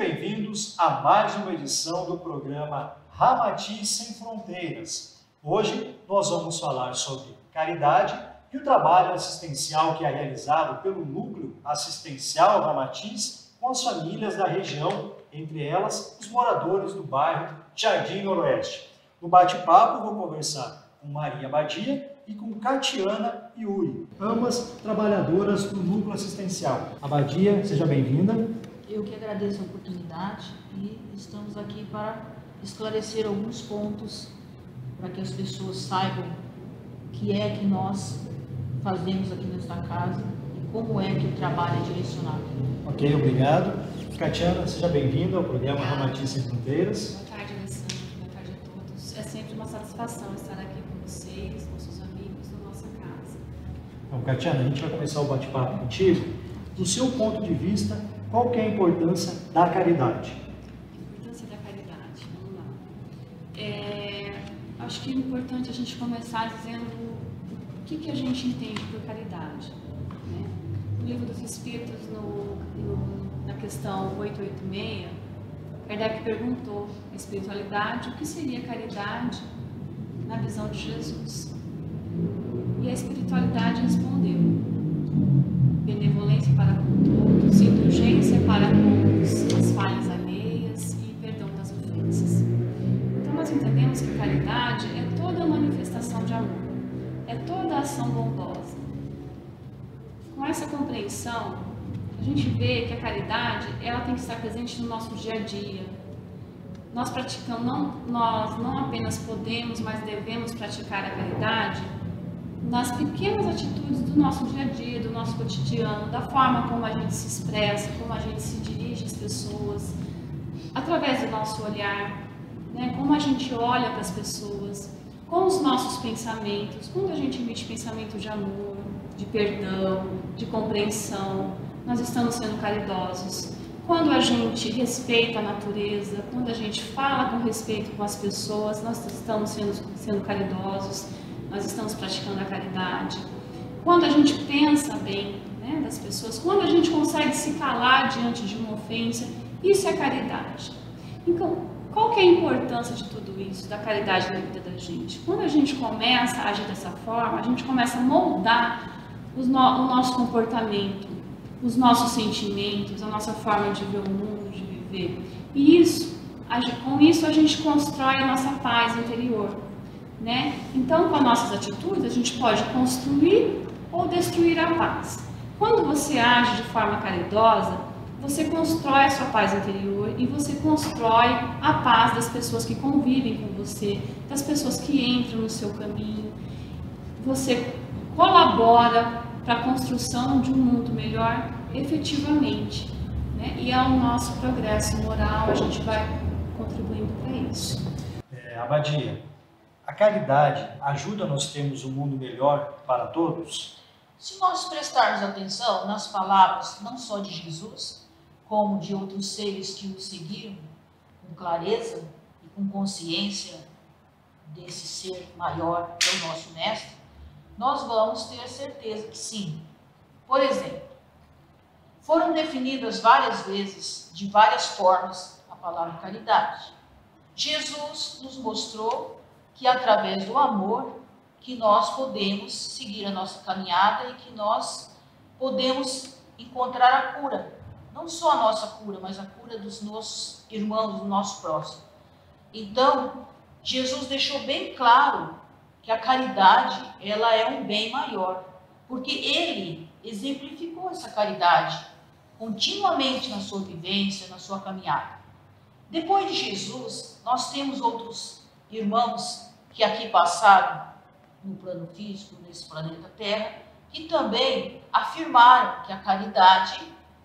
bem-vindos a mais uma edição do programa Ramati Sem Fronteiras. Hoje nós vamos falar sobre caridade e o trabalho assistencial que é realizado pelo Núcleo Assistencial Ramatiz com as famílias da região, entre elas os moradores do bairro Jardim Noroeste. No bate-papo vou conversar com Maria Badia e com Catiana Yuri, ambas trabalhadoras do Núcleo Assistencial. Abadia, seja bem-vinda. Eu que agradeço a oportunidade e estamos aqui para esclarecer alguns pontos para que as pessoas saibam o que é que nós fazemos aqui nesta casa e como é que o trabalho é direcionado. Ok, obrigado. Catiana, seja bem-vinda ao programa Ramati Sem Fronteiras. Boa tarde, Alessandro. Boa tarde a todos. É sempre uma satisfação estar aqui com vocês, com seus amigos, na nossa casa. Então, Catiana, a gente vai começar o bate-papo contigo. Do seu ponto de vista, qual é a importância da caridade? A importância da caridade, vamos lá. É, acho que é importante a gente começar dizendo o que, que a gente entende por caridade. Né? No livro dos Espíritos, no, no, na questão 886, Kardec perguntou a espiritualidade o que seria caridade na visão de Jesus. E a espiritualidade respondeu: benevolência para com todos, indulgência para com as falhas alheias e perdão das ofensas. Então, nós entendemos que caridade é toda manifestação de amor, é toda ação bondosa. Com essa compreensão, a gente vê que a caridade ela tem que estar presente no nosso dia a dia. Nós praticamos, não, nós não apenas podemos, mas devemos praticar a caridade nas pequenas atitudes do nosso dia a dia, do nosso cotidiano, da forma como a gente se expressa, como a gente se dirige às pessoas, através do nosso olhar, né? como a gente olha para as pessoas, com os nossos pensamentos, quando a gente emite pensamento de amor, de perdão, de compreensão, nós estamos sendo caridosos. Quando a gente respeita a natureza, quando a gente fala com respeito com as pessoas, nós estamos sendo, sendo caridosos nós estamos praticando a caridade. Quando a gente pensa bem né, das pessoas, quando a gente consegue se calar diante de uma ofensa, isso é caridade. Então, qual que é a importância de tudo isso, da caridade na vida da gente? Quando a gente começa a agir dessa forma, a gente começa a moldar no, o nosso comportamento, os nossos sentimentos, a nossa forma de ver o mundo, de viver. E isso, com isso a gente constrói a nossa paz interior. Né? Então, com as nossas atitudes, a gente pode construir ou destruir a paz. Quando você age de forma caridosa, você constrói a sua paz interior e você constrói a paz das pessoas que convivem com você, das pessoas que entram no seu caminho. Você colabora para a construção de um mundo melhor efetivamente. Né? E ao nosso progresso moral, a gente vai contribuindo para isso. É, Abadia, a caridade ajuda nós termos um mundo melhor para todos? Se nós prestarmos atenção nas palavras não só de Jesus, como de outros seres que o seguiram com clareza e com consciência desse ser maior que é o nosso mestre, nós vamos ter certeza que sim. Por exemplo, foram definidas várias vezes, de várias formas, a palavra caridade. Jesus nos mostrou que através do amor que nós podemos seguir a nossa caminhada e que nós podemos encontrar a cura. Não só a nossa cura, mas a cura dos nossos irmãos, do nosso próximo. Então, Jesus deixou bem claro que a caridade, ela é um bem maior, porque ele exemplificou essa caridade continuamente na sua vivência, na sua caminhada. Depois de Jesus, nós temos outros irmãos que aqui passaram no plano físico, nesse planeta Terra, que também afirmaram que a caridade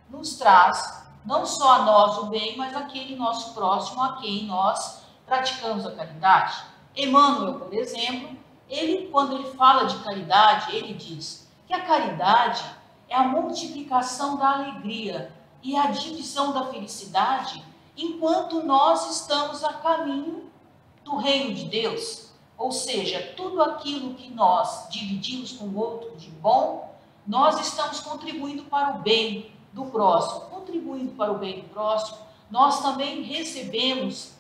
nos traz não só a nós o bem, mas aquele nosso próximo a quem nós praticamos a caridade. Emmanuel, por exemplo, ele quando ele fala de caridade, ele diz que a caridade é a multiplicação da alegria e a divisão da felicidade enquanto nós estamos a caminho do reino de Deus. Ou seja, tudo aquilo que nós dividimos com o outro de bom, nós estamos contribuindo para o bem do próximo. Contribuindo para o bem do próximo, nós também recebemos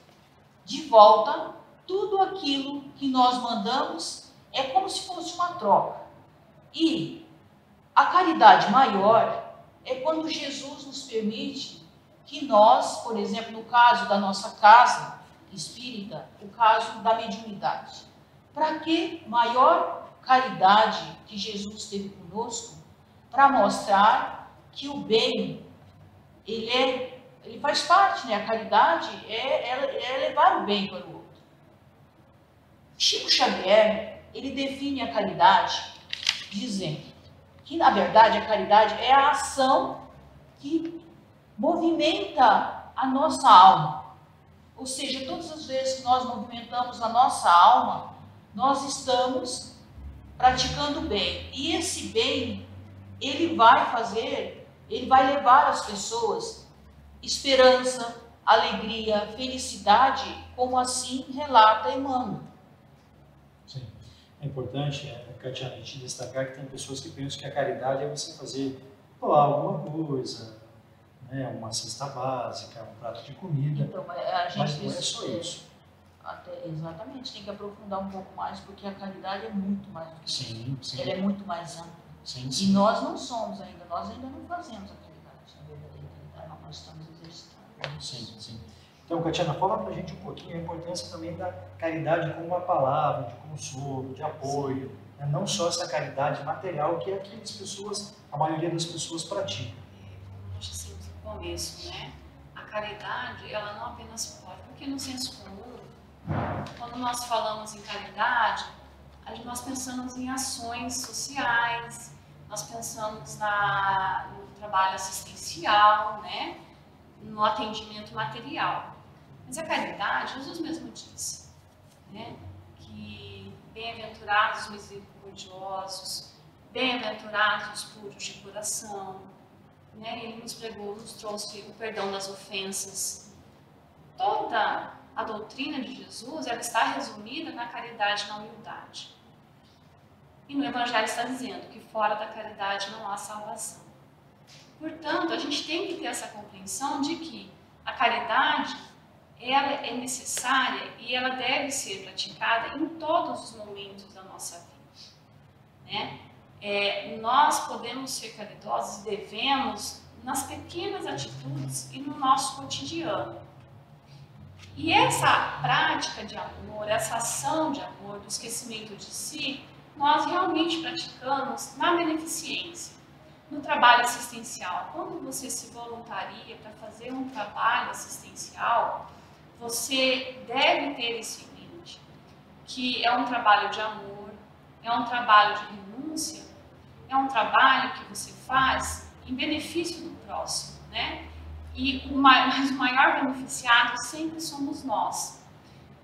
de volta tudo aquilo que nós mandamos, é como se fosse uma troca. E a caridade maior é quando Jesus nos permite que nós, por exemplo, no caso da nossa casa espírita, o caso da mediunidade, para que maior caridade que Jesus teve conosco? Para mostrar que o bem, ele, é, ele faz parte, né? A caridade é, é, é levar o bem para o outro. Chico Xavier, ele define a caridade dizendo que, na verdade, a caridade é a ação que movimenta a nossa alma. Ou seja, todas as vezes que nós movimentamos a nossa alma, nós estamos praticando bem. E esse bem, ele vai fazer, ele vai levar as pessoas esperança, alegria, felicidade, como assim relata Emmanuel. Sim. É importante, é, Katia, a gente destacar que tem pessoas que pensam que a caridade é você fazer alguma coisa, né, uma cesta básica, um prato de comida. Então, a gente mas não é só isso. Até, exatamente, tem que aprofundar um pouco mais, porque a caridade é muito mais do que sim, isso. Sim. Ela é muito mais ampla. Sim, sim. E nós não somos ainda, nós ainda não fazemos a caridade, a verdadeira caridade, nós estamos exercitando. Sim, sim. Então, Catiana, fala para a gente um pouquinho a importância também da caridade como uma palavra, de consolo, de apoio, né? não só essa caridade material que é que as pessoas, a maioria das pessoas pratica. É, como sempre no começo, né? A caridade, ela não apenas pode, porque no senso comum quando nós falamos em caridade, nós pensamos em ações sociais, nós pensamos na, no trabalho assistencial, né? no atendimento material. Mas a caridade, Jesus mesmo disse, né? que bem-aventurados os misericordiosos, bem-aventurados os puros de coração. Né? Ele nos pregou, nos trouxe o perdão das ofensas. Toda a doutrina de Jesus ela está resumida na caridade e na humildade. E no Evangelho está dizendo que fora da caridade não há salvação. Portanto, a gente tem que ter essa compreensão de que a caridade ela é necessária e ela deve ser praticada em todos os momentos da nossa vida. Né? É, nós podemos ser caridosos devemos nas pequenas atitudes e no nosso cotidiano. E essa prática de amor, essa ação de amor, do esquecimento de si, nós realmente praticamos na beneficência, no trabalho assistencial. Quando você se voluntaria para fazer um trabalho assistencial, você deve ter isso em mente, que é um trabalho de amor, é um trabalho de renúncia, é um trabalho que você faz em benefício do próximo, né? E o, mas o maior beneficiado sempre somos nós.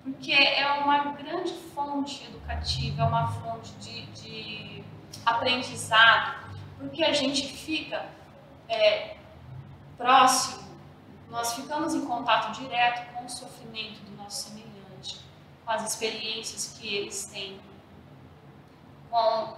Porque é uma grande fonte educativa, é uma fonte de, de aprendizado, porque a gente fica é, próximo, nós ficamos em contato direto com o sofrimento do nosso semelhante, com as experiências que eles têm, com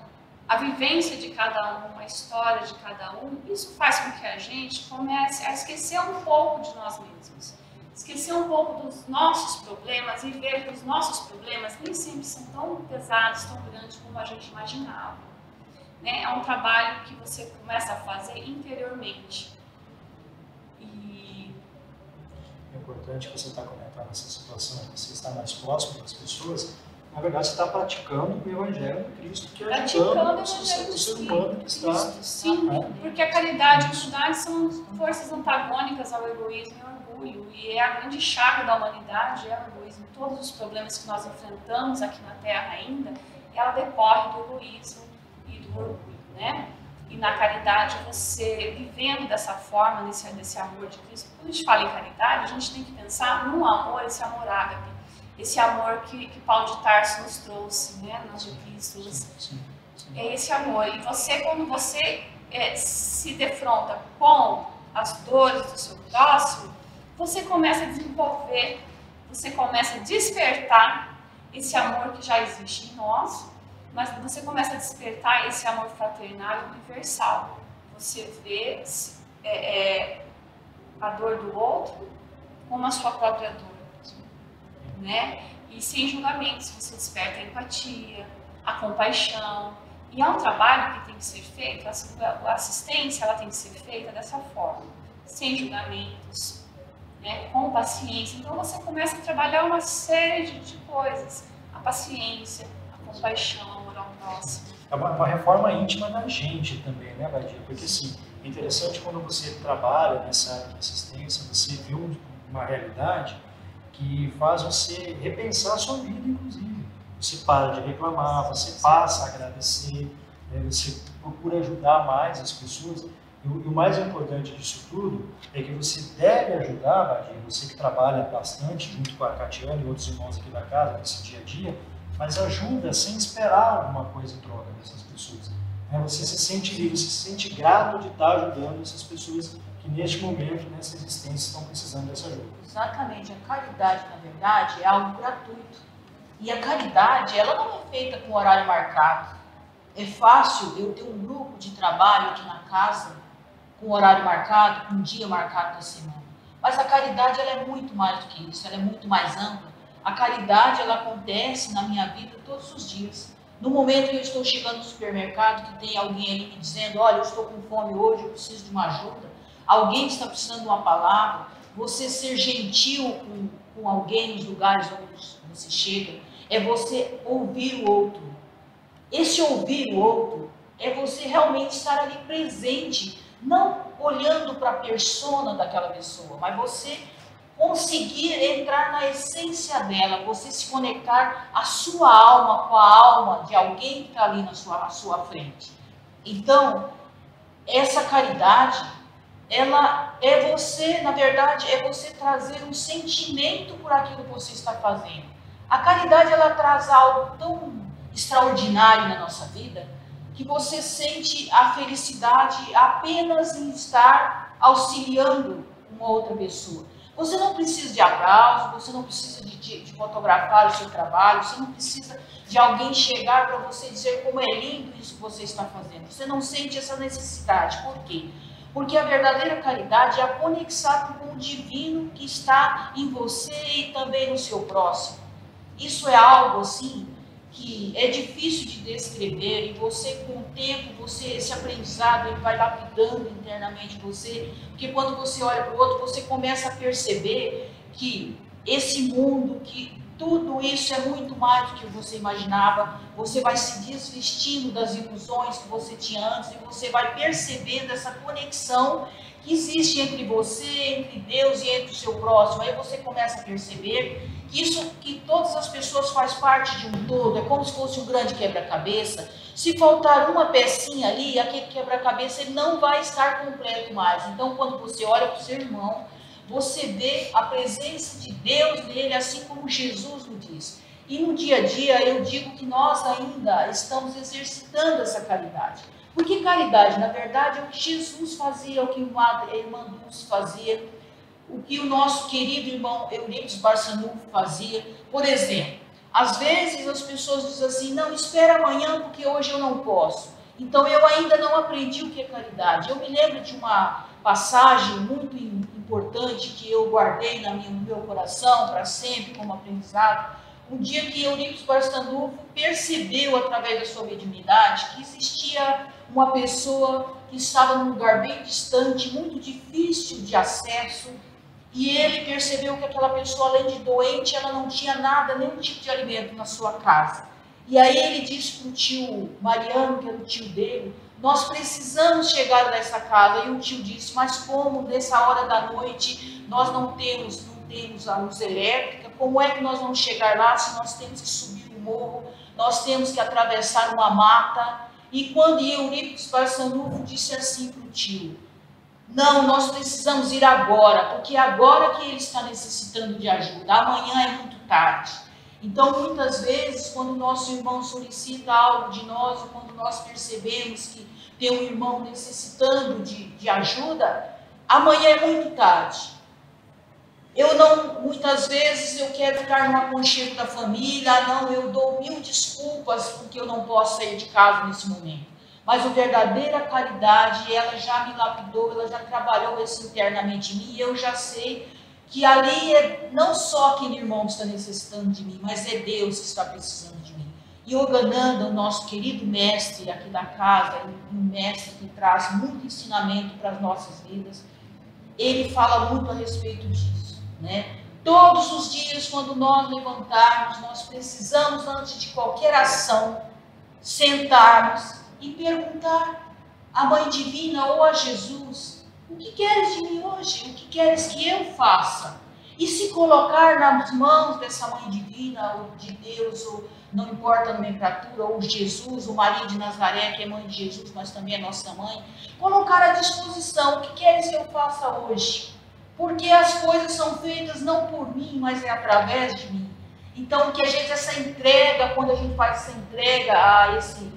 a vivência de cada um, a história de cada um, isso faz com que a gente comece a esquecer um pouco de nós mesmos, esquecer um pouco dos nossos problemas e ver que os nossos problemas nem sempre são tão pesados, tão grandes como a gente imaginava. Né? É um trabalho que você começa a fazer interiormente. E... É importante você está comentando essa situação, você está mais próximo das pessoas, na verdade, você está praticando o Evangelho de Cristo, que é ajudando o, ser humano que está. Sim, né? porque a caridade e a humildade são forças antagônicas ao egoísmo e ao orgulho. E é a grande chaga da humanidade, é o egoísmo. Todos os problemas que nós enfrentamos aqui na Terra ainda, ela decorre do egoísmo e do orgulho, né? E na caridade, você vivendo dessa forma, nesse, nesse amor de Cristo, quando a gente fala em caridade, a gente tem que pensar no amor, esse amor ágape esse amor que, que Paulo de Tarso nos trouxe, né, nas epístolas. É esse amor. E você, quando você é, se defronta com as dores do seu próximo, você começa a desenvolver, você começa a despertar esse amor que já existe em nós, mas você começa a despertar esse amor fraternal e universal. Você vê é, é, a dor do outro como a sua própria dor, né? E sem julgamentos, você desperta a empatia, a compaixão. E é um trabalho que tem que ser feito, a assistência ela tem que ser feita dessa forma, sem julgamentos, né? com paciência. Então você começa a trabalhar uma série de, de coisas, a paciência, a compaixão, orar ao próximo. É uma, uma reforma íntima da gente também, né, Badia? Porque assim, é interessante quando você trabalha nessa área de assistência, você vê uma realidade que faz você repensar a sua vida, inclusive. Você para de reclamar, você passa a agradecer, né? você procura ajudar mais as pessoas. E o, mais importante disso tudo é que você deve ajudar, Badia, você que trabalha bastante junto com a Catiana e outros irmãos aqui da casa, nesse dia a dia, mas ajuda sem esperar alguma coisa em troca dessas pessoas. Né? Você se sente livre, você se sente grato de estar ajudando essas pessoas que neste momento, nessa existência, estão precisando dessa ajuda. Exatamente. A caridade, na verdade, é algo gratuito. E a caridade, ela não é feita com horário marcado. É fácil eu ter um grupo de trabalho aqui na casa, com horário marcado, com dia marcado da semana. Mas a caridade, ela é muito mais do que isso, ela é muito mais ampla. A caridade, ela acontece na minha vida todos os dias. No momento que eu estou chegando no supermercado, que tem alguém ali me dizendo, olha, eu estou com fome hoje, eu preciso de uma ajuda. Alguém está precisando de uma palavra. Você ser gentil com, com alguém nos lugares onde você chega, é você ouvir o outro. Esse ouvir o outro é você realmente estar ali presente, não olhando para a persona daquela pessoa, mas você conseguir entrar na essência dela, você se conectar a sua alma com a alma de alguém que está ali na sua, à sua frente. Então, essa caridade, ela é você, na verdade, é você trazer um sentimento por aquilo que você está fazendo. A caridade, ela traz algo tão extraordinário na nossa vida, que você sente a felicidade apenas em estar auxiliando uma outra pessoa. Você não precisa de aplauso, você não precisa de, de, de, fotografar o seu trabalho, você não precisa de alguém chegar para você dizer como é lindo isso que você está fazendo. Você não sente essa necessidade. Por quê? Porque a verdadeira caridade é a conexão com o divino que está em você e também no seu próximo. Isso é algo assim que é difícil de descrever e você com o tempo, você esse aprendizado ele vai lapidando internamente você, porque quando você olha para o outro, você começa a perceber que esse mundo, que tudo isso é muito mais do que você imaginava, você vai se desvestindo das ilusões que você tinha antes e você vai percebendo essa conexão que existe entre você, entre Deus e entre o seu próximo. Aí você começa a perceber que isso, que todas as pessoas faz parte de um todo, é como se fosse um grande quebra-cabeça. Se faltar uma pecinha ali, aquele quebra-cabeça não vai estar completo mais. Então, quando você olha para o seu irmão, você vê a presença de Deus nele, assim como Jesus nos diz. E no dia a dia eu digo que nós ainda estamos exercitando essa caridade. Porque caridade, na verdade, é o que Jesus fazia, o que a irmã Dulce fazia, o que o nosso querido irmão Eurípides Barçanufo fazia. Por exemplo, às vezes as pessoas dizem assim, não, espera amanhã porque hoje eu não posso. Então eu ainda não aprendi o que é caridade. Eu me lembro de uma passagem muito importante que eu guardei no meu coração para sempre como aprendizado. Um dia que Eurípides Barçanufo percebeu através da sua mediunidade que existia uma pessoa que estava num lugar bem distante, muito difícil de acesso, e ele percebeu que aquela pessoa, além de doente, ela não tinha nada, nenhum tipo de alimento na sua casa. E aí ele disse para o tio Mariano, que era o tio dele, nós precisamos chegar nessa casa. E o tio disse, mas como nessa hora da noite nós não temos, não temos a luz elétrica, como é que nós vamos chegar lá se nós temos que subir o morro, nós temos que atravessar uma mata? E quando Eurípides Barçanufo disse assim para o tio, não, nós precisamos ir agora, porque é agora que ele está necessitando de ajuda, amanhã é muito tarde. Então, muitas vezes, quando o nosso irmão solicita algo de nós, ou quando nós percebemos que tem um irmão necessitando de, de ajuda, amanhã é muito tarde. Eu não, muitas vezes eu quero ficar no aconchego da família, não, eu dou mil desculpas porque eu não posso sair de casa nesse momento. Mas a verdadeira caridade, ela já me lapidou, ela já trabalhou isso internamente em mim, e eu já sei que ali é não só aquele irmão que está necessitando de mim, mas é Deus que está precisando de mim. Yogananda, o nosso querido mestre aqui da casa, um mestre que traz muito ensinamento para as nossas vidas, ele fala muito a respeito disso, né? Todos os dias, quando nós levantarmos, nós precisamos, antes de qualquer ação, sentarmos e perguntar à Mãe Divina ou a Jesus: O que queres de mim hoje? O que queres que eu faça? E se colocar nas mãos dessa Mãe Divina, ou de Deus, ou não importa a nomenclatura, ou Jesus, o Maria de Nazaré, que é mãe de Jesus, mas também é nossa mãe, colocar à disposição: O que queres que eu faça hoje? Porque as coisas são feitas não por mim, mas é através de mim. Então, que a gente, essa entrega, quando a gente faz essa entrega a esse,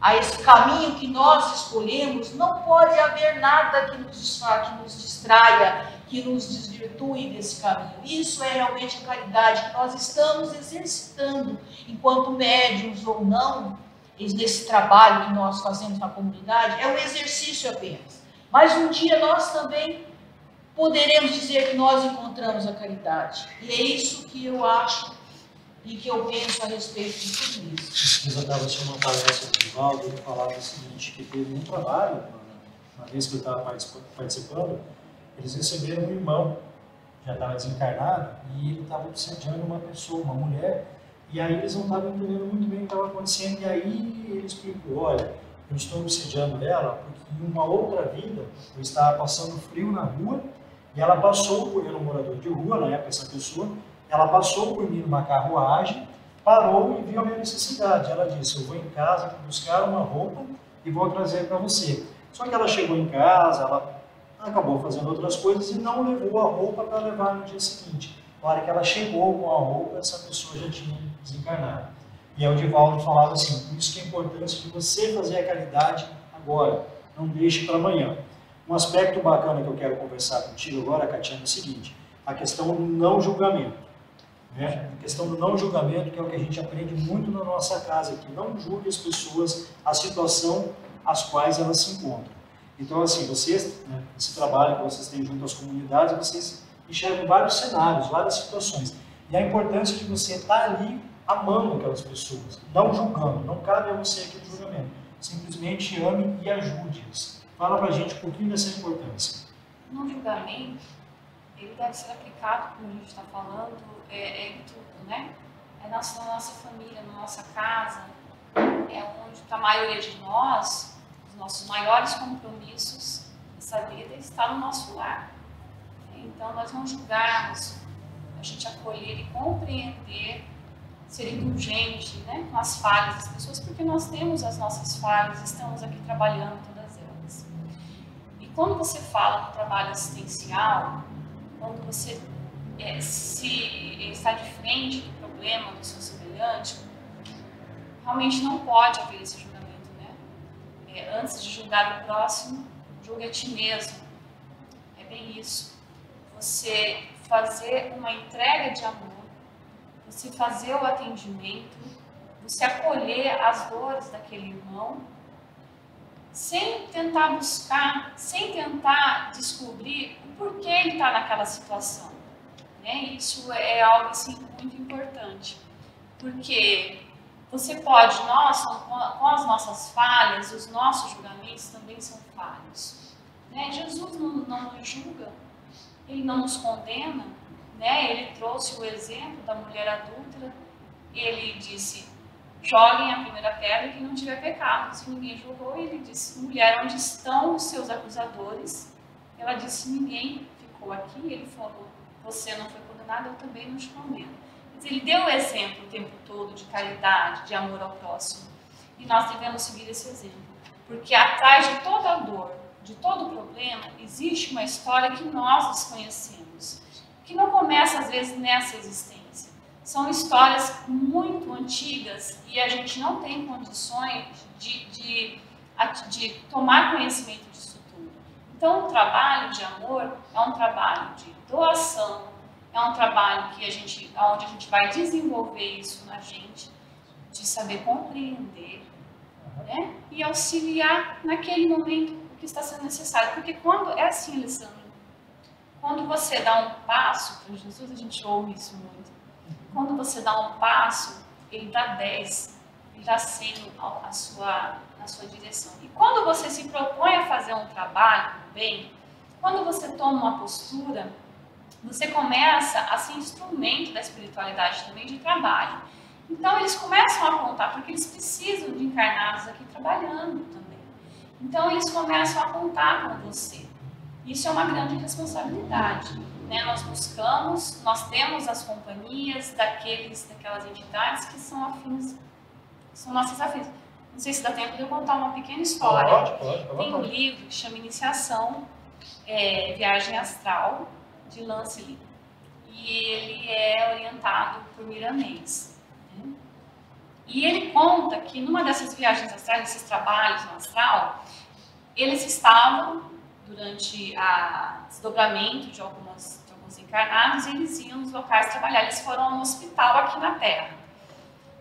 a esse caminho que nós escolhemos, não pode haver nada que nos, que nos distraia, que nos desvirtue desse caminho. Isso é realmente a caridade que nós estamos exercitando, enquanto médiums ou não, nesse trabalho que nós fazemos na comunidade, é um exercício apenas. Mas um dia nós também poderemos dizer que nós encontramos a caridade. E é isso que eu acho e que eu penso a respeito de tudo isso. Eu estava assistindo uma palestra do Divaldo, ele falava o seguinte, que teve um trabalho, uma vez que eu estava participando, eles receberam um irmão, já estava desencarnado, e ele estava obsediando uma pessoa, uma mulher, e aí eles não estavam entendendo muito bem o que estava acontecendo, e aí ele explicou, olha, eu estou obsediando ela porque em uma outra vida eu estava passando frio na rua, e ela passou por, era um morador de rua na época, essa pessoa, ela passou por mim numa carruagem, parou e viu a minha necessidade. Ela disse: Eu vou em casa buscar uma roupa e vou trazer para você. Só que ela chegou em casa, ela acabou fazendo outras coisas e não levou a roupa para levar no dia seguinte. Na hora que ela chegou com a roupa, essa pessoa já tinha desencarnado. E aí o Divaldo falava assim: por isso que é importante de você fazer a caridade agora, não deixe para amanhã. Um aspecto bacana que eu quero conversar contigo agora, Catiana, é o seguinte: a questão do não julgamento. Né? A questão do não julgamento, que é o que a gente aprende muito na nossa casa, que não julgue as pessoas a situação às quais elas se encontram. Então, assim, vocês, né, esse trabalho que vocês têm junto às comunidades, vocês enxergam vários cenários, várias situações. E a importância de você estar ali amando aquelas pessoas, não julgando. Não cabe a você aquele julgamento. Simplesmente ame e ajude-as. Fala pra gente um pouquinho dessa importância. No julgamento, ele deve ser aplicado, como a gente está falando, é, é, em tudo, né? É na nossa, na nossa família, na nossa casa, é onde para a maioria de nós, nossos maiores compromissos nessa vida está no nosso lar. Então, nós não julgarmos, a gente acolher e compreender, ser indulgente né, com as falhas das pessoas, porque nós temos as nossas falhas, estamos aqui trabalhando todas elas. E quando você fala do trabalho assistencial, quando você é, se está de frente do problema do seu semelhante, realmente não pode haver esse julgamento, antes de julgar o próximo, julgue a ti mesmo. É bem isso. Você fazer uma entrega de amor, você fazer o atendimento, você acolher as dores daquele irmão, sem tentar buscar, sem tentar descobrir por que ele está naquela situação. Né? Isso é algo assim, muito importante, porque você pode, nós, com as nossas falhas, os nossos julgamentos também são falhos. Né? Jesus não, não nos julga, ele não nos condena, né? ele trouxe o exemplo da mulher adulta, ele disse, joguem a primeira pedra que não tiver pecado. Se ninguém julgou, ele disse, mulher, onde estão os seus acusadores? Ela disse: Ninguém ficou aqui. Ele falou: Você não foi condenado, eu também não te condeno. Ele deu o exemplo o tempo todo de caridade, de amor ao próximo. E nós devemos seguir esse exemplo. Porque atrás de toda dor, de todo problema, existe uma história que nós desconhecemos, que não começa às vezes nessa existência. São histórias muito antigas e a gente não tem condições de, de, de tomar conhecimento então, o trabalho de amor é um trabalho de doação, é um trabalho que a gente, onde a gente vai desenvolver isso na gente, de saber compreender né? e auxiliar naquele momento que está sendo necessário. Porque quando, é assim, Alessandro, quando você dá um passo, para Jesus a gente ouve isso muito, quando você dá um passo, ele dá dez, ele dá cem a sua, na sua direção. E quando você se propõe a fazer um trabalho bem, quando você toma uma postura, você começa a ser instrumento da espiritualidade também de trabalho. Então eles começam a apontar, porque eles precisam de encarnados aqui trabalhando também. Então eles começam a apontar com você. Isso é uma grande responsabilidade. Né? Nós buscamos, nós temos as companhias daqueles, daquelas entidades que são afins, são nossas afins. Não sei se dá tempo de eu contar uma pequena história. Pode, pode, pode. Tem um livro que chama Iniciação, é, Viagem Astral, de Lance E ele é orientado por Miramês. Né? E ele conta que numa dessas viagens astrais, esses trabalhos no astral, eles estavam durante o desdobramento de, algumas, de alguns encarnados, eles iam nos locais trabalhar. Eles foram a um hospital aqui na Terra.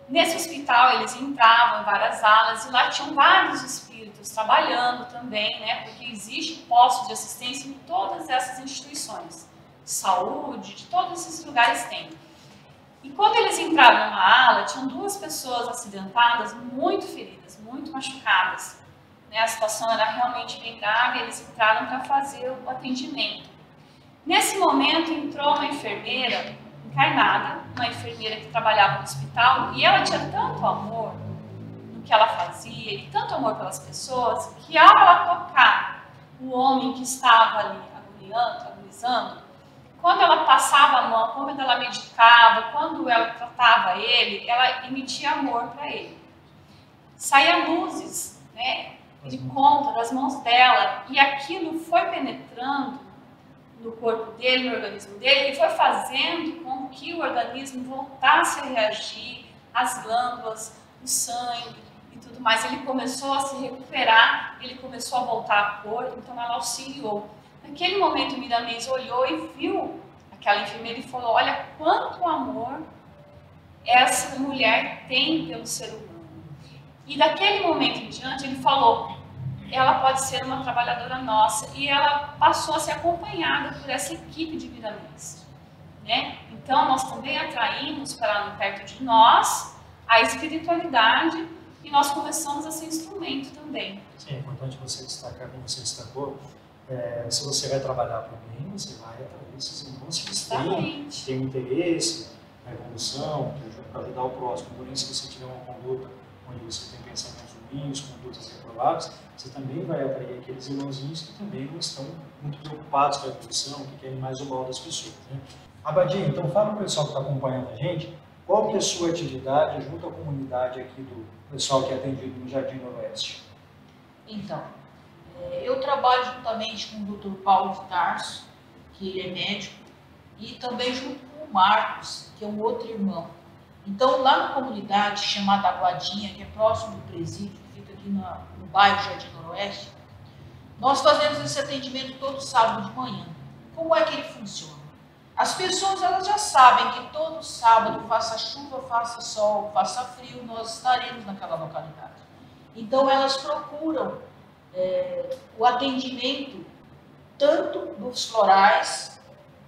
Nesse hospital, eles entravam em várias alas e lá tinham vários espíritos trabalhando também, né? Porque existe posto de assistência em todas essas instituições. De saúde, de todos esses lugares tem. E quando eles entravam numa ala, tinham duas pessoas acidentadas, muito feridas, muito machucadas né, a situação era realmente bem grave, eles entraram para fazer o atendimento. Nesse momento entrou uma enfermeira encarnada, uma enfermeira que trabalhava no hospital, e ela tinha tanto amor no que ela fazia e tanto amor pelas pessoas, que ao ela tocar o homem que estava ali agoniando, agonizando, quando ela passava a mão, quando ela medicava, quando ela tratava ele, ela emitia amor para ele. Saía luzes, né? Ele conta das mãos dela e aquilo foi penetrando no corpo dele, no organismo dele, e foi fazendo com que o organismo voltasse a reagir, as glândulas, o sangue e tudo mais. Ele começou a se recuperar, ele começou a voltar à cor, então ela auxiliou. Naquele momento, Miramês olhou e viu aquela enfermeira e falou: Olha quanto amor essa mulher tem pelo ser humano. E daquele momento em diante, ele falou: ela pode ser uma trabalhadora nossa. E ela passou a ser acompanhada por essa equipe de Miramês. Né? Então, nós também atraímos para perto de nós a espiritualidade e nós começamos a ser instrumento também. Sim, é importante você destacar, como você destacou, é, se você vai trabalhar para o bem, você vai atrair esses irmãos que têm, têm interesse na evolução, para ajudar o próximo. Porém, se você tiver uma conduta onde você tem pensamentos ruins, condutas reprováveis, você também vai atrair aqueles irmãozinhos que também não estão muito preocupados com a evolução, que querem mais o mal das pessoas. Né? Abadia, então fala para o pessoal que está acompanhando a gente, qual que é a sua atividade junto à comunidade aqui do pessoal que é atendido no Jardim Noroeste? Então, eu trabalho juntamente com o Dr. Paulo de Tarso, que ele é médico, e também junto com o Marcos, que é um outro irmão. Então, lá na comunidade chamada Aguadinha, que é próximo do presídio, fica aqui na, no bairro Jardim Noroeste, nós fazemos esse atendimento todo sábado de manhã. Como é que ele funciona? As pessoas elas já sabem que todo sábado, faça chuva, faça sol, faça frio, nós estaremos naquela localidade. Então elas procuram é, o atendimento tanto dos florais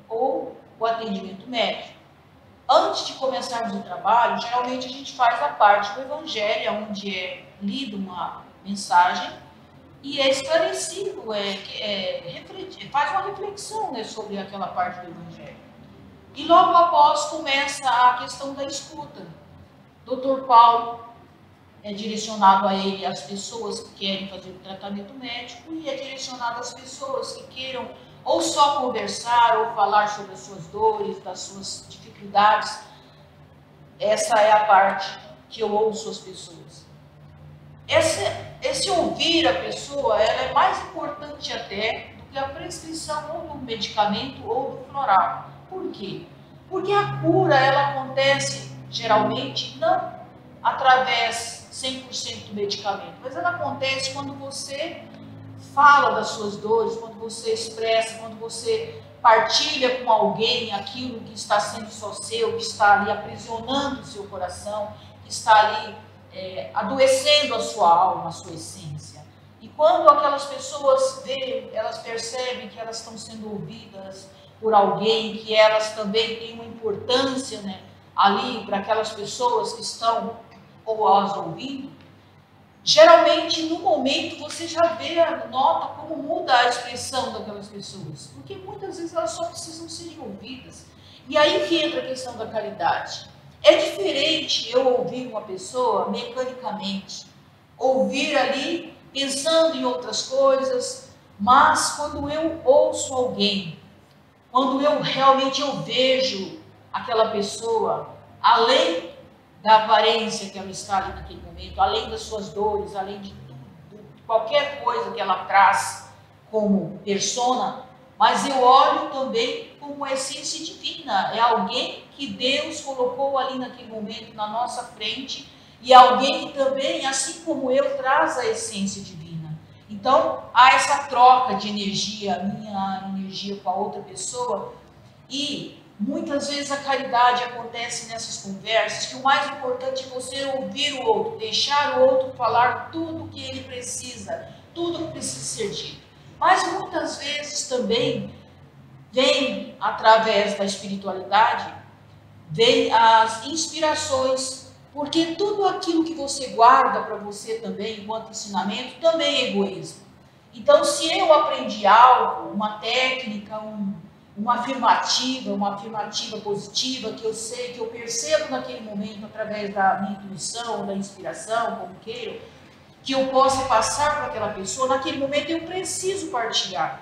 ou o atendimento médico. Antes de começarmos o trabalho, geralmente a gente faz a parte do Evangelho, onde é lida uma mensagem e é esclarecido, é, é, faz uma reflexão né, sobre aquela parte do Evangelho. E logo após começa a questão da escuta. Doutor Paulo é direcionado a ele as pessoas que querem fazer o tratamento médico e é direcionado às pessoas que queiram ou só conversar ou falar sobre as suas dores, das suas dificuldades. Essa é a parte que eu ouço as pessoas. Esse, esse ouvir a pessoa ela é mais importante até do que a prescrição ou do medicamento ou do floral. Por quê? Porque a cura ela acontece geralmente não através 100% do medicamento, mas ela acontece quando você fala das suas dores, quando você expressa, quando você partilha com alguém aquilo que está sendo só seu, que está ali aprisionando o seu coração, que está ali é, adoecendo a sua alma, a sua essência. E quando aquelas pessoas veem, elas percebem que elas estão sendo ouvidas, por alguém, que elas também têm uma importância né, ali para aquelas pessoas que estão ou as ouvindo, geralmente no momento você já vê, nota como muda a expressão daquelas pessoas, porque muitas vezes elas só precisam ser ouvidas. E aí que entra a questão da caridade. É diferente eu ouvir uma pessoa mecanicamente, ouvir ali pensando em outras coisas, mas quando eu ouço alguém, quando eu realmente eu vejo aquela pessoa, além da aparência que ela está ali naquele momento, além das suas dores, além de tudo, qualquer coisa que ela traz como persona, mas eu olho também como essência divina. É alguém que Deus colocou ali naquele momento na nossa frente e alguém que também, assim como eu, traz a essência divina. Então, há essa troca de energia, a minha energia com a outra pessoa, e muitas vezes a caridade acontece nessas conversas, que o mais importante é você ouvir o outro, deixar o outro falar tudo o que ele precisa, tudo que precisa ser dito. Mas muitas vezes também vem através da espiritualidade, vem as inspirações, porque tudo aquilo que você guarda para você também, enquanto ensinamento, também é egoísmo. Então, se eu aprendi algo, uma técnica, um, uma afirmativa, uma afirmativa positiva, que eu sei, que eu percebo naquele momento através da minha intuição, da inspiração, como queiro, que eu possa passar para aquela pessoa, naquele momento eu preciso partilhar.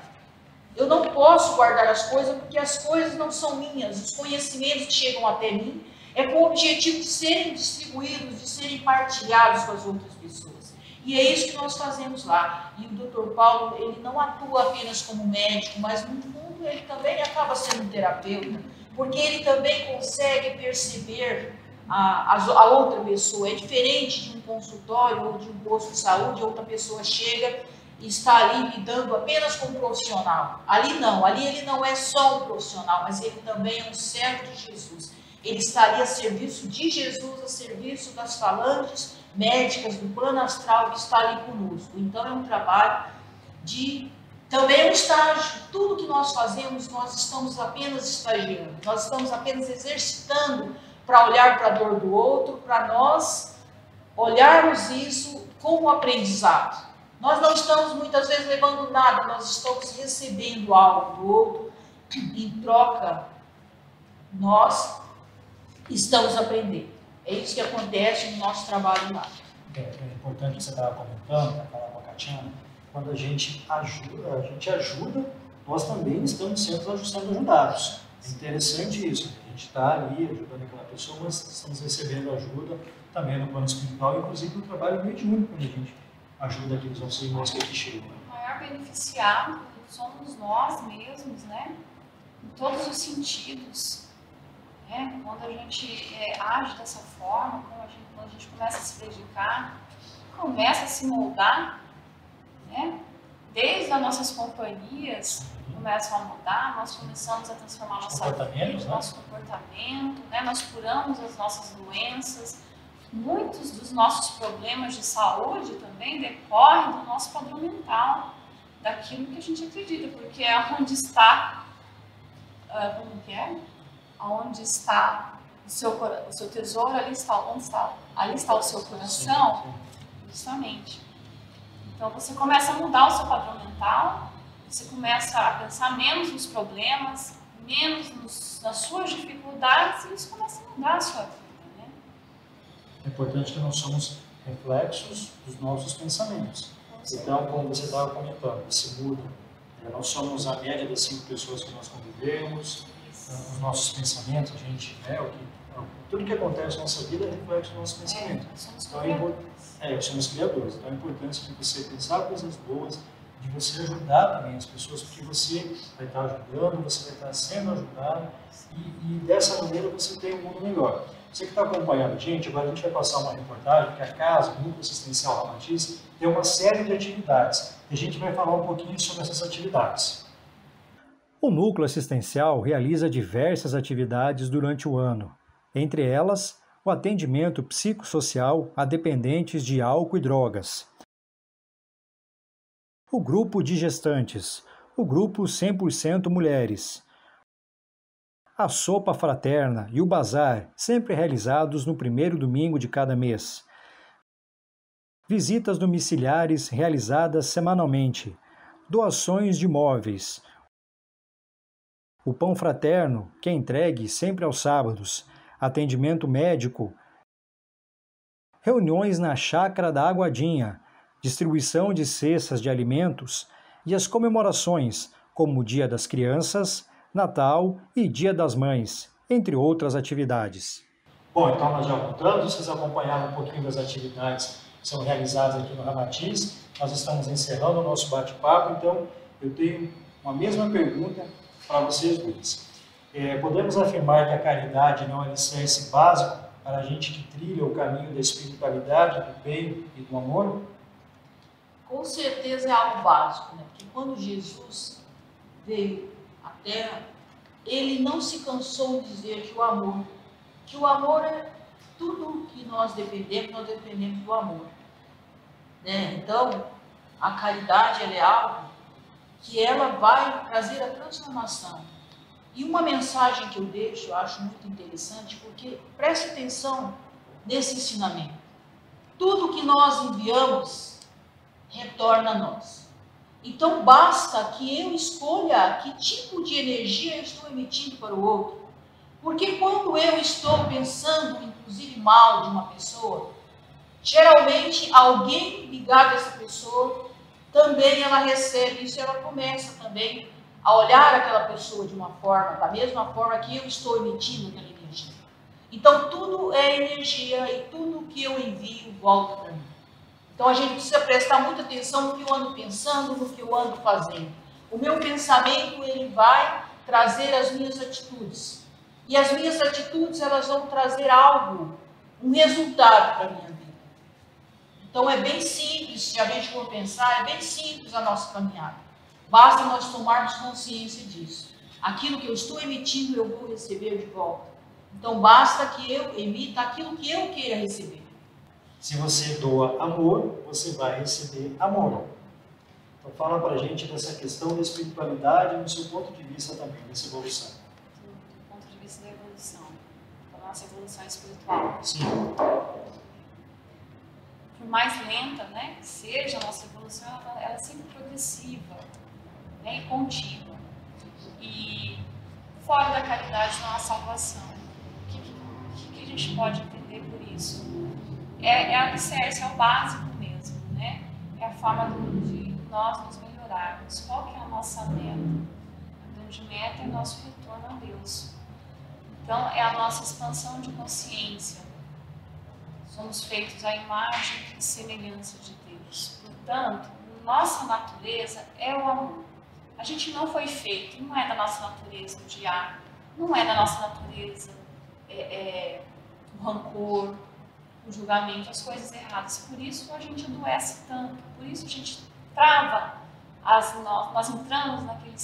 Eu não posso guardar as coisas porque as coisas não são minhas. Os conhecimentos que chegam até mim é com o objetivo de serem distribuídos, de serem partilhados com as outras pessoas. E é isso que nós fazemos lá. E o Dr. Paulo, ele não atua apenas como médico, mas fundo ele também acaba sendo um terapeuta, porque ele também consegue perceber a, a, outra pessoa. É diferente de um consultório ou de um posto de saúde, outra pessoa chega está ali lidando apenas com um profissional. Ali não, ali ele não é só um profissional, mas ele também é um servo de Jesus. Ele estaria a serviço de Jesus, a serviço das falanges médicas do plano astral que está ali conosco. Então é um trabalho de também é um estágio. Tudo que nós fazemos, nós estamos apenas estagiando, nós estamos apenas exercitando para olhar para a dor do outro, para nós olharmos isso como aprendizado. Nós não estamos muitas vezes levando nada, nós estamos recebendo algo do outro. Em troca, nós estamos aprendendo. É isso que acontece no nosso trabalho lá. É, é importante que você estava comentando, falar com a Catiana, quando a gente ajuda, a gente ajuda, nós também estamos sendo, sendo ajudados. É interessante isso. A gente está ali ajudando aquela pessoa, mas estamos recebendo ajuda também no plano espiritual, inclusive no trabalho mediúnico, quando a gente ajuda aqueles nossos irmãos que aqui chegam. O maior beneficiado somos nós mesmos, né? Em todos os sentidos. Né? Quando a gente é, age dessa forma, quando a, gente, quando a gente começa a se dedicar, começa a se moldar, né? Desde as nossas companhias começam a mudar, nós começamos a transformar nossa vida, né? nosso comportamento, né? nós curamos as nossas doenças, muitos dos nossos problemas de saúde também decorrem do nosso padrão mental, daquilo que a gente acredita, porque é onde está, uh, como que é? Onde está o seu, o seu tesouro, ali está, onde está, ali está o seu coração, justamente. Então você começa a mudar o seu padrão mental, você começa a pensar menos nos problemas, menos nos, nas suas dificuldades, e isso começa a mudar a sua vida. É importante que nós somos reflexos dos nossos pensamentos. Então, como você estava comentando, se muda. É, nós somos a média das cinco pessoas que nós convivemos, os nossos pensamentos, a gente, né, o que, tudo que acontece na nossa vida é reflexo dos nossos pensamentos. então, é, é, somos criadores. Então, é importante de você pensar coisas boas, de você ajudar também as pessoas, porque você vai estar ajudando, você vai estar sendo ajudado, e, e dessa maneira você tem um mundo melhor. Você que está acompanhando a gente, agora a gente vai passar uma reportagem que a Casa, o Núcleo Assistencial Ramatiz, tem uma série de atividades. E a gente vai falar um pouquinho sobre essas atividades. O Núcleo Assistencial realiza diversas atividades durante o ano. Entre elas, o atendimento psicossocial a dependentes de álcool e drogas. O grupo de gestantes, o grupo 100% mulheres, a sopa fraterna e o bazar, sempre realizados no primeiro domingo de cada mês. Visitas domiciliares realizadas semanalmente, doações de móveis. O pão fraterno, que é entregue sempre aos sábados, atendimento médico, reuniões na chácara da Aguadinha, distribuição de cestas de alimentos e as comemorações, como o Dia das Crianças, Natal e Dia das Mães, entre outras atividades. Bom, então nós já voltamos, vocês acompanharam um pouquinho das atividades que são realizadas aqui no Ramatiz. Nós estamos encerrando o nosso bate-papo, então eu tenho uma mesma pergunta para vocês dois. É, podemos afirmar que a caridade não é alicerce básico para a gente que trilha o caminho da espiritualidade, do bem e do amor? Com certeza é algo básico, né? Porque quando Jesus veio à Terra, ele não se cansou de dizer que o amor, que o amor é tudo que nós dependemos, nós dependemos do amor. Né? Então, a caridade é algo que ela vai trazer a transformação. E uma mensagem que eu deixo, eu acho muito interessante, porque preste atenção nesse ensinamento. Tudo que nós enviamos retorna a nós. Então basta que eu escolha que tipo de energia eu estou emitindo para o outro. Porque quando eu estou pensando, inclusive, mal de uma pessoa, geralmente alguém ligado a essa pessoa também ela recebe isso, ela começa também a olhar aquela pessoa de uma forma, da mesma forma que eu estou emitindo aquela energia. Então tudo é energia e tudo que eu envio volta para mim. Então a gente precisa prestar muita atenção no que eu ando pensando, no que eu ando fazendo. O meu pensamento ele vai trazer as minhas atitudes. E as minhas atitudes elas vão trazer algo, um resultado para minha. Então é bem simples, se a gente for pensar, é bem simples a nossa caminhada. Basta nós tomarmos consciência disso. Aquilo que eu estou emitindo, eu vou receber de volta. Então basta que eu emita aquilo que eu queira receber. Se você doa amor, você vai receber amor. Então fala para a gente dessa questão da espiritualidade no seu ponto de vista também, dessa evolução. Do ponto de vista da evolução, da nossa evolução espiritual. Sim por mais lenta né, que seja a nossa evolução, ela, ela é sempre progressiva né, e contínua. E fora da caridade não há salvação. O que, que, que a gente pode entender por isso? É, é a alicerce, é o básico mesmo, né? É a forma de nós nos melhorarmos. Qual que é a nossa meta? A grande meta é o nosso retorno a Deus. Então, é a nossa expansão de consciência Somos feitos à imagem e semelhança de Deus. Portanto, nossa natureza é o amor. A gente não foi feito, não é da nossa natureza o diabo, não é da nossa natureza é, é, o rancor, o julgamento, as coisas erradas. Por isso a gente adoece tanto, por isso a gente trava, as, nós, nós entramos naqueles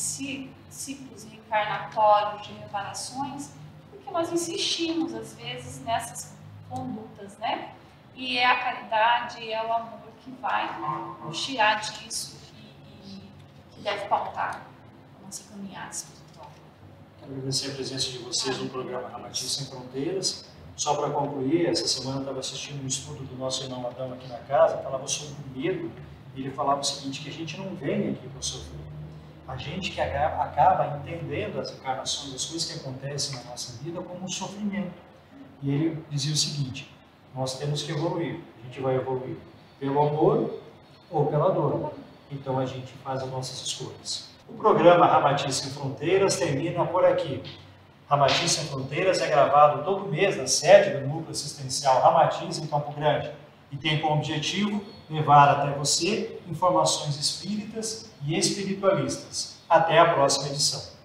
ciclos reencarnatórios de reparações, porque nós insistimos, às vezes, nessas condutas, né? E é a caridade, é o amor que vai tirar disso e que deve pautar a nossa caminhada espiritual. Quero agradecer a presença de vocês no programa Ramatiz Sem Fronteiras. Só para concluir, essa semana eu estava assistindo um estudo do nosso irmão Adão aqui na casa, falava sobre o medo, e ele falava o seguinte, que a gente não vem aqui para sofrer. A gente que acaba entendendo as encarnações, as coisas que acontecem na nossa vida como um sofrimento. E ele dizia o seguinte: nós temos que evoluir. A gente vai evoluir pelo amor ou pela dor. Então a gente faz as nossas escolhas. O programa Ramatiz Sem Fronteiras termina por aqui. Ramatiz Sem Fronteiras é gravado todo mês na sede do Núcleo Assistencial Ramatiz, em Campo Grande, e tem como objetivo levar até você informações espíritas e espiritualistas. Até a próxima edição.